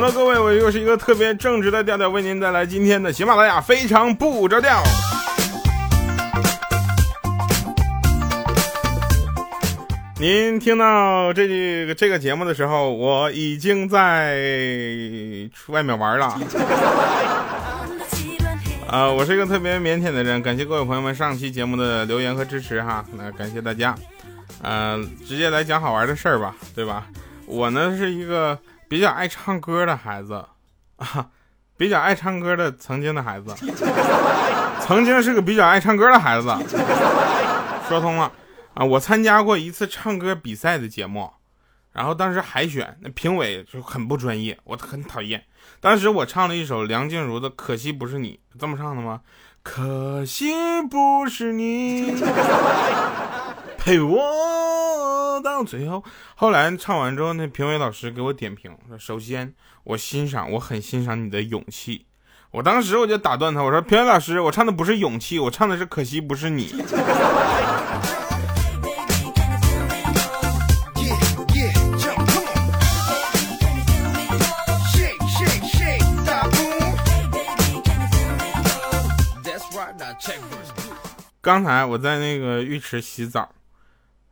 好了，各位，我又是一个特别正直的调调，为您带来今天的喜马拉雅非常不着调。您听到这个这个节目的时候，我已经在外面玩了。啊，我是一个特别腼腆的人，感谢各位朋友们上期节目的留言和支持哈，那感谢大家。呃，直接来讲好玩的事儿吧，对吧？我呢是一个比较爱唱歌的孩子啊，比较爱唱歌的曾经的孩子，曾经是个比较爱唱歌的孩子，说通了。啊，我参加过一次唱歌比赛的节目，然后当时海选，那评委就很不专业，我很讨厌。当时我唱了一首梁静茹的《可惜不是你》，这么唱的吗？可惜不是你陪我到最后。后来唱完之后，那评委老师给我点评说：“首先，我欣赏，我很欣赏你的勇气。”我当时我就打断他，我说：“评委老师，我唱的不是勇气，我唱的是可惜不是你。”刚才我在那个浴池洗澡，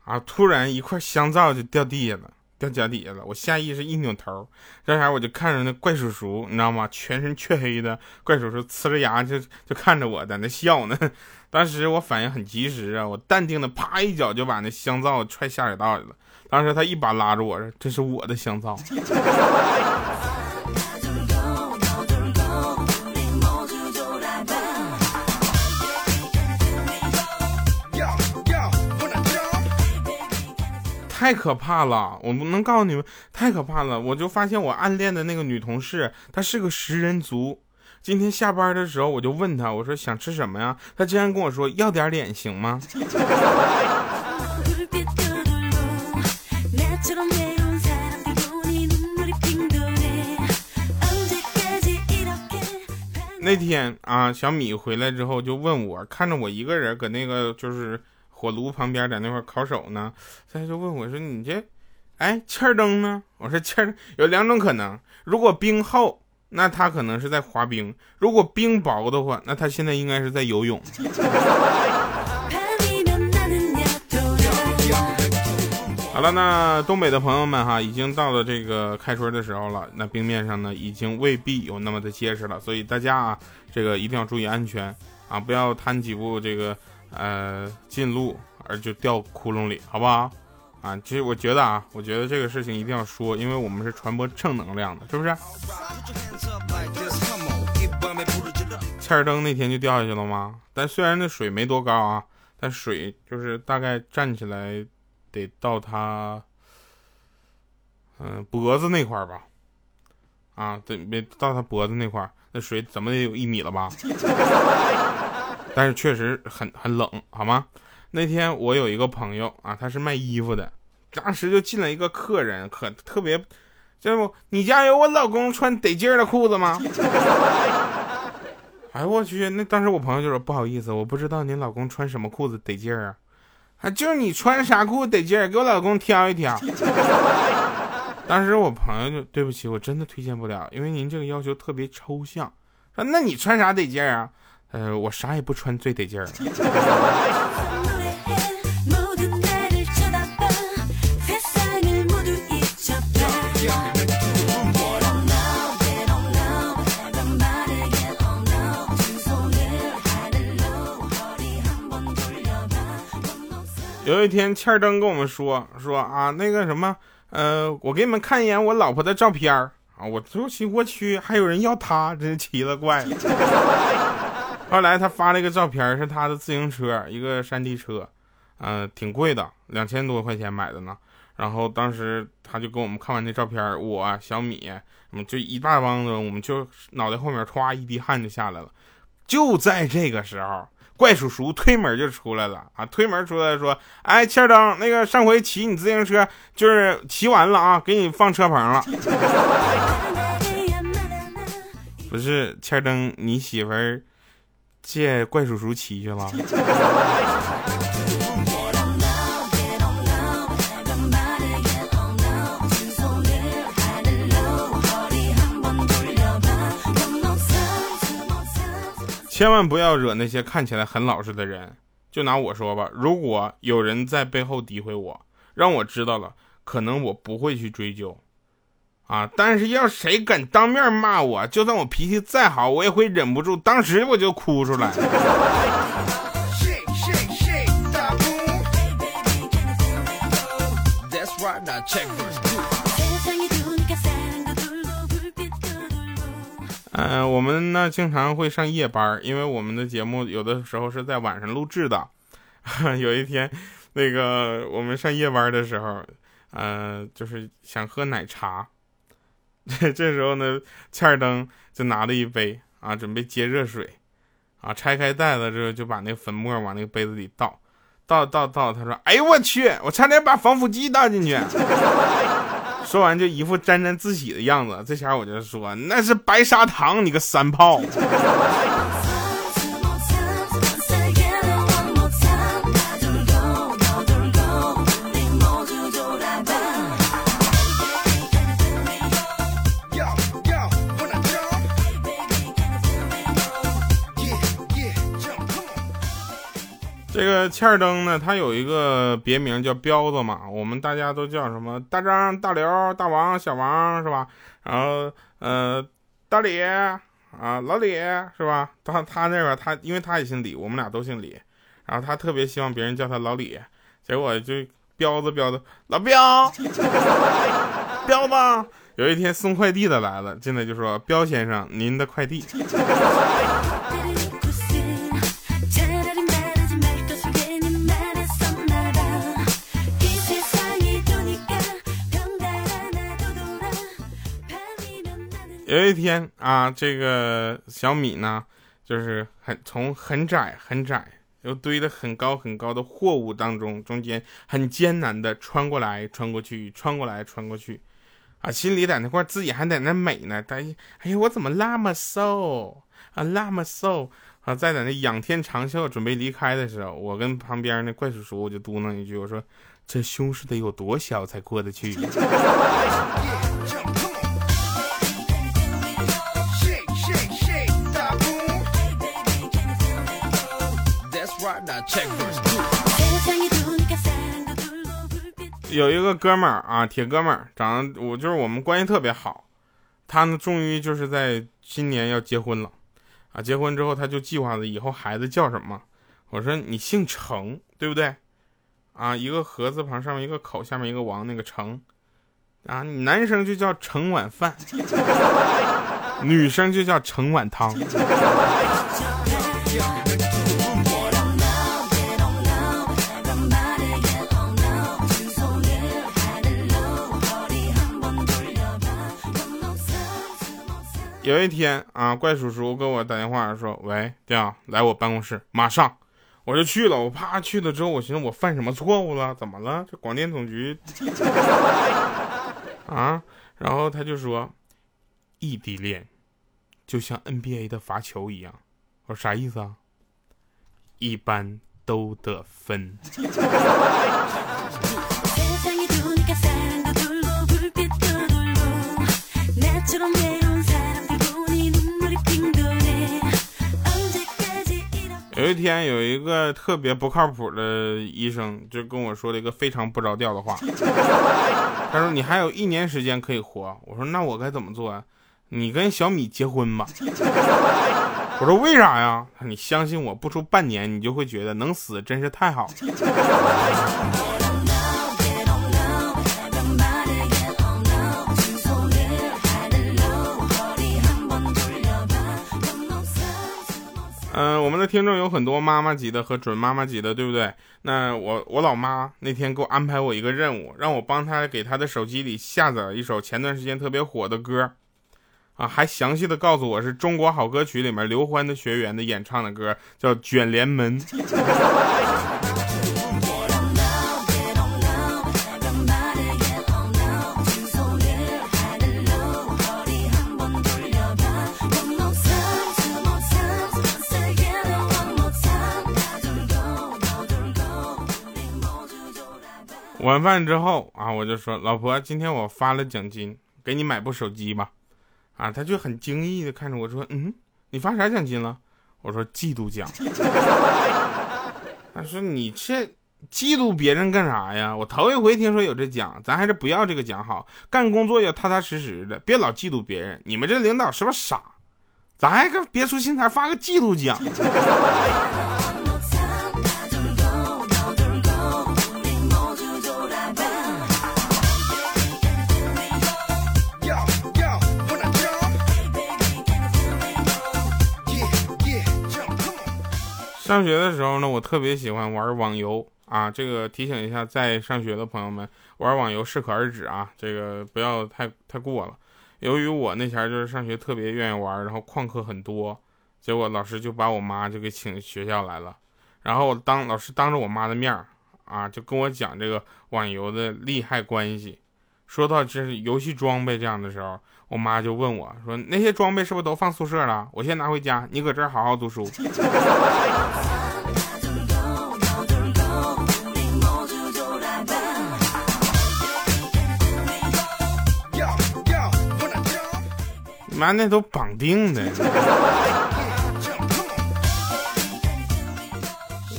啊，突然一块香皂就掉地下了，掉脚底下了。我下意识一扭头，这时我就看着那怪叔叔，你知道吗？全身黢黑的怪叔叔，呲着牙就就看着我在那笑呢。当时我反应很及时啊，我淡定的啪一脚就把那香皂踹下水道里了。当时他一把拉住我说：“这是我的香皂。”太可怕了！我不能告诉你们，太可怕了！我就发现我暗恋的那个女同事，她是个食人族。今天下班的时候，我就问她，我说想吃什么呀？她竟然跟我说要点脸行吗？那天啊，小米回来之后就问我，看着我一个人搁那个就是。火炉旁边在那块烤手呢，他就问我说：“你这，哎，气儿灯呢？”我说：“气儿有两种可能，如果冰厚，那他可能是在滑冰；如果冰薄的话，那他现在应该是在游泳。”好了，那东北的朋友们哈，已经到了这个开春的时候了，那冰面上呢，已经未必有那么的结实了，所以大家啊，这个一定要注意安全啊，不要贪几步这个。呃，进路而就掉窟窿里，好不好？啊，其实我觉得啊，我觉得这个事情一定要说，因为我们是传播正能量的，是不是？切尔登那天就掉下去了吗？但虽然那水没多高啊，但水就是大概站起来得到他，嗯，脖子那块吧？啊，得没到他脖子那块，那水怎么得有一米了吧？但是确实很很冷，好吗？那天我有一个朋友啊，他是卖衣服的，当时就进了一个客人，可特别，这不，你家有我老公穿得劲儿的裤子吗？哎我去！那当时我朋友就说不好意思，我不知道您老公穿什么裤子得劲儿啊，啊，就是你穿啥裤子得劲儿，给我老公挑一挑。当时我朋友就对不起，我真的推荐不了，因为您这个要求特别抽象。说那你穿啥得劲儿啊？呃，我啥也不穿最得劲儿。有一天，欠儿登跟我们说说啊，那个什么，呃，我给你们看一眼我老婆的照片儿啊，我说我去，还有人要她，真是奇了怪了。后来他发了一个照片，是他的自行车，一个山地车，嗯，挺贵的，两千多块钱买的呢。然后当时他就给我们看完那照片，我小米，我们就一大帮子，我们就脑袋后面歘一滴汗就下来了。就在这个时候，怪叔叔推门就出来了啊！推门出来说：“哎，千灯，那个上回骑你自行车，就是骑完了啊，给你放车棚了。”不是千灯，你媳妇儿。借怪叔叔骑去了。千万不要惹那些看起来很老实的人。就拿我说吧如果有人在背后诋毁我让我知道了可能我不会去追究。啊！但是要谁敢当面骂我，就算我脾气再好，我也会忍不住，当时我就哭出来。嗯，我们呢经常会上夜班，因为我们的节目有的时候是在晚上录制的。有一天，那个我们上夜班的时候，呃，就是想喝奶茶。这时候呢，欠儿登就拿了一杯啊，准备接热水啊，拆开袋子之后就把那粉末往那个杯子里倒，倒倒倒，他说：“哎呦我去，我差点把防腐剂倒进去。”说完就一副沾沾自喜的样子，这下我就说那是白砂糖，你个三炮。这个欠儿灯呢，他有一个别名叫彪子嘛，我们大家都叫什么大张、大刘、大王、小王是吧？然后呃，大李啊，老李是吧？他他那边他，因为他也姓李，我们俩都姓李，然后他特别希望别人叫他老李，结果就彪子彪子老彪，彪子。有一天送快递的来了，进来就说彪先生，您的快递。有一天啊，这个小米呢，就是很从很窄很窄又堆得很高很高的货物当中，中间很艰难的穿过来穿过去，穿过来穿过去，啊，心里在那块自己还在那美呢，哎哎呀，我怎么那么瘦啊，那么瘦啊，在在那仰天长啸准备离开的时候，我跟旁边那怪叔叔我就嘟囔一句，我说这胸是得有多小才过得去？有一个哥们儿啊，铁哥们儿，长得我就是我们关系特别好。他呢，终于就是在今年要结婚了啊！结婚之后，他就计划着以后孩子叫什么。我说你姓程，对不对？啊，一个禾字旁，上面一个口，下面一个王，那个程啊，你男生就叫盛碗饭，女生就叫盛碗汤。有一天啊，怪叔叔给我打电话说：“喂，丁，来我办公室，马上。”我就去了。我啪去了之后，我寻思我犯什么错误了？怎么了？这广电总局 啊？然后他就说：“异地恋就像 NBA 的罚球一样。”我说啥意思啊？一般都得分。有一天，有一个特别不靠谱的医生就跟我说了一个非常不着调的话。他说：“你还有一年时间可以活。”我说：“那我该怎么做啊？你跟小米结婚吧。”我说：“为啥呀？”你相信我不出半年，你就会觉得能死真是太好了。我们的听众有很多妈妈级的和准妈妈级的，对不对？那我我老妈那天给我安排我一个任务，让我帮她给她的手机里下载一首前段时间特别火的歌，啊，还详细的告诉我是中国好歌曲里面刘欢的学员的演唱的歌，叫《卷帘门》。晚饭之后啊，我就说老婆，今天我发了奖金，给你买部手机吧。啊，他就很惊异的看着我说，嗯，你发啥奖金了？我说嫉妒奖。他说你这嫉妒别人干啥呀？我头一回听说有这奖，咱还是不要这个奖好。干工作要踏踏实实的，别老嫉妒别人。你们这领导是不是傻？咱还个别出心裁发个嫉妒奖。上学的时候呢，我特别喜欢玩网游啊。这个提醒一下，在上学的朋友们，玩网游适可而止啊，这个不要太太过了。由于我那前就是上学特别愿意玩，然后旷课很多，结果老师就把我妈就给请学校来了。然后当老师当着我妈的面啊，就跟我讲这个网游的利害关系。说到这是游戏装备这样的时候，我妈就问我说：“那些装备是不是都放宿舍了？我先拿回家，你搁这儿好好读书。”妈，那都绑定的。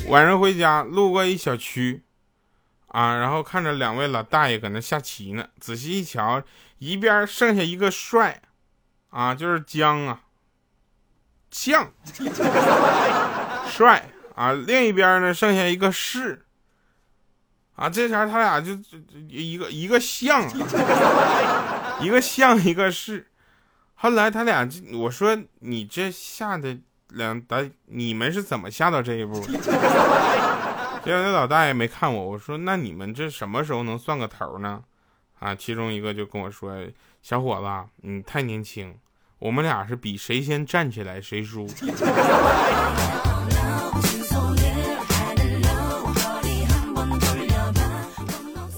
晚上回家，路过一小区。啊，然后看着两位老大爷搁那下棋呢，仔细一瞧，一边剩下一个帅，啊，就是江啊，将，帅啊，另一边呢剩下一个士，啊，这前他俩就一个一个像，一个像一个士，后来他俩就我说你这下的两打，你们是怎么下到这一步？结果那老大爷没看我，我说那你们这什么时候能算个头呢？啊，其中一个就跟我说：“小伙子，你太年轻，我们俩是比谁先站起来谁输。”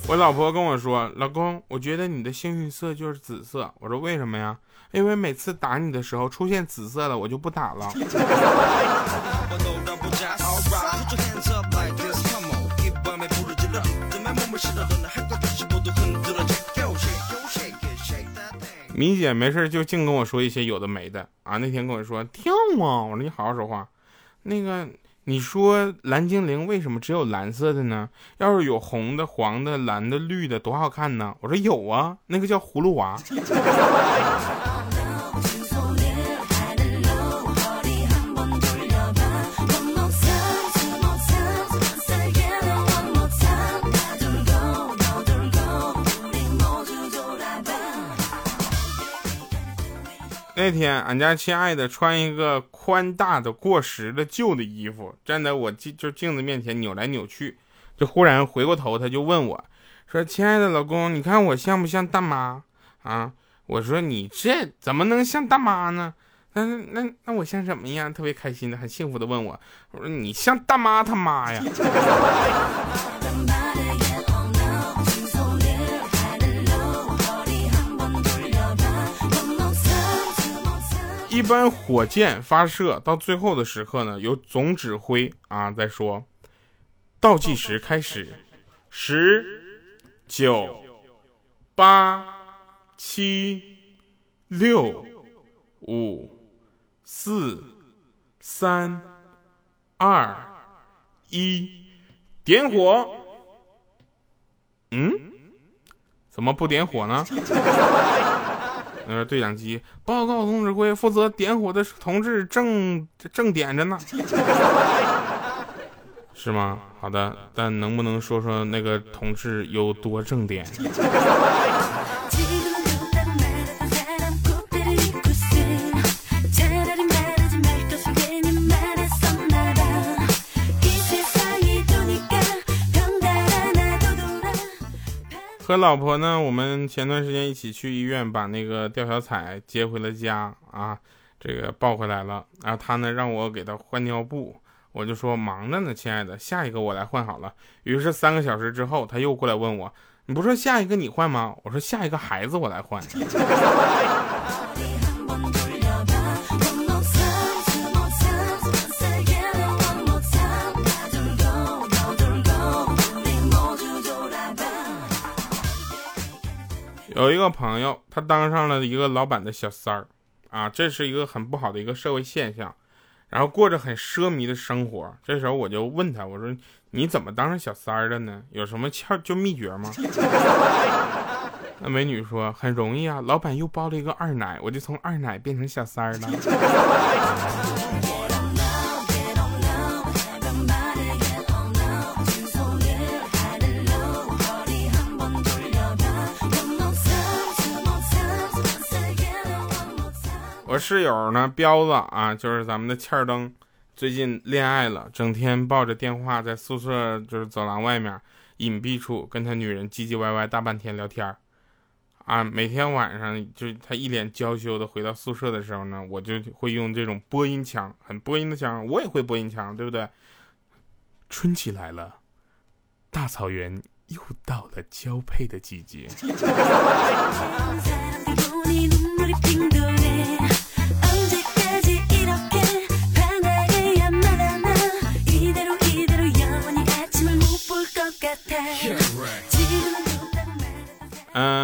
我老婆跟我说：“老公，我觉得你的幸运色就是紫色。”我说：“为什么呀？”因为每次打你的时候出现紫色的，我就不打了。米姐没事就净跟我说一些有的没的啊！那天跟我说跳啊，我说你好好说话。那个你说蓝精灵为什么只有蓝色的呢？要是有红的、黄的、蓝的、绿的，多好看呢！我说有啊，那个叫葫芦娃。那天俺家亲爱的穿一个宽大的过时的旧的衣服，站在我镜就镜子面前扭来扭去，就忽然回过头，他就问我，说：“亲爱的老公，你看我像不像大妈啊？”我说：“你这怎么能像大妈呢？那那那我像什么样？”特别开心的、很幸福的问我，我说：“你像大妈他妈呀。”一般火箭发射到最后的时刻呢，由总指挥啊在说，倒计时开始，十、九、八、七、六、五、四、三、二、一，点火。嗯，怎么不点火呢？呃，对讲机报告总指挥，负责点火的同志正正点着呢，是吗？好的，但能不能说说那个同志有多正点？和老婆呢，我们前段时间一起去医院把那个吊小彩接回了家啊，这个抱回来了。然后他呢让我给他换尿布，我就说忙着呢，亲爱的，下一个我来换好了。于是三个小时之后，他又过来问我，你不说下一个你换吗？我说下一个孩子我来换。有一个朋友，他当上了一个老板的小三儿，啊，这是一个很不好的一个社会现象。然后过着很奢靡的生活。这时候我就问他，我说你怎么当上小三儿的呢？有什么窍就秘诀吗？那美女说很容易啊，老板又包了一个二奶，我就从二奶变成小三儿了。我室友呢，彪子啊，就是咱们的欠儿灯，最近恋爱了，整天抱着电话在宿舍就是走廊外面隐蔽处跟他女人唧唧歪歪大半天聊天啊，每天晚上就他一脸娇羞的回到宿舍的时候呢，我就会用这种播音腔，很播音的腔，我也会播音腔，对不对？春季来了，大草原又到了交配的季节。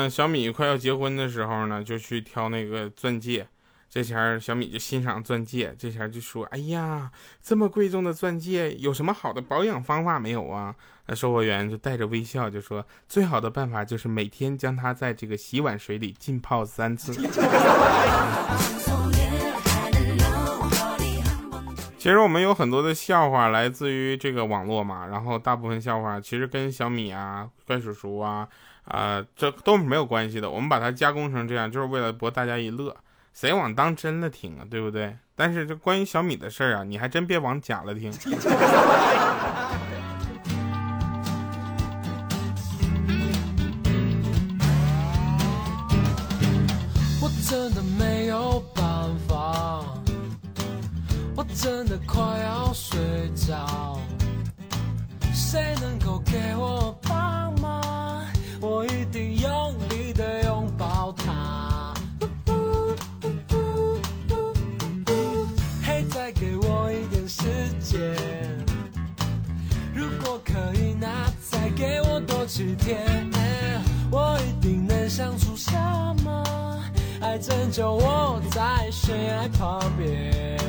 小米快要结婚的时候呢，就去挑那个钻戒。这前儿小米就欣赏钻戒，这前儿就说：“哎呀，这么贵重的钻戒，有什么好的保养方法没有啊？”那售货员就带着微笑就说：“最好的办法就是每天将它在这个洗碗水里浸泡三次。”其实我们有很多的笑话来自于这个网络嘛，然后大部分笑话其实跟小米啊、怪叔叔啊、啊这都是没有关系的。我们把它加工成这样，就是为了博大家一乐。谁往当真了听啊，对不对？但是这关于小米的事儿啊，你还真别往假了听。我真的没有办法。我真的快要睡着，谁能够给我就我在悬崖旁边。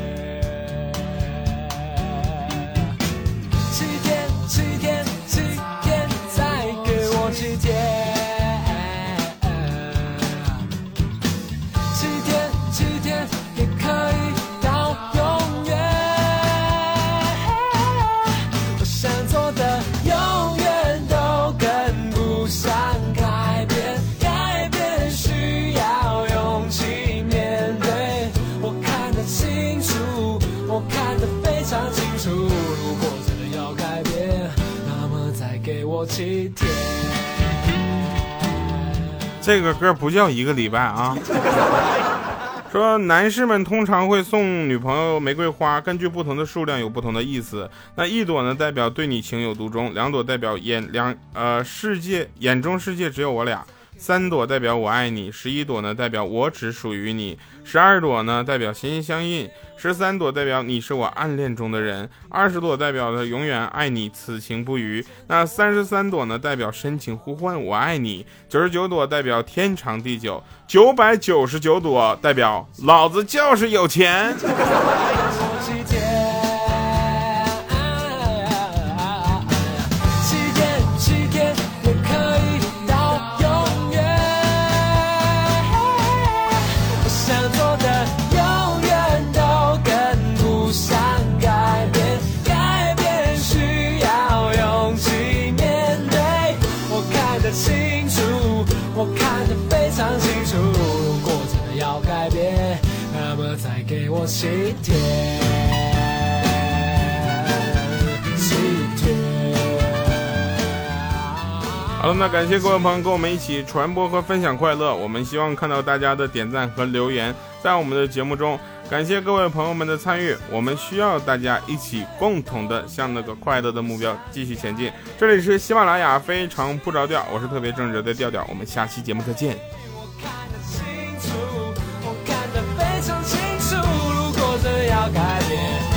这个歌不叫一个礼拜啊。说男士们通常会送女朋友玫瑰花，根据不同的数量有不同的意思。那一朵呢，代表对你情有独钟；两朵代表眼两呃世界眼中世界只有我俩。三朵代表我爱你，十一朵呢代表我只属于你，十二朵呢代表心心相印，十三朵代表你是我暗恋中的人，二十朵代表的永远爱你，此情不渝。那三十三朵呢代表深情呼唤我爱你，九十九朵代表天长地久，九百九十九朵代表老子就是有钱。七天，七天。好了，那感谢各位朋友跟我们一起传播和分享快乐。我们希望看到大家的点赞和留言，在我们的节目中。感谢各位朋友们的参与，我们需要大家一起共同的向那个快乐的目标继续前进。这里是喜马拉雅非常不着调，我是特别正直的调调。我们下期节目再见。我看得清楚，我看得非常清楚，如果真要改变，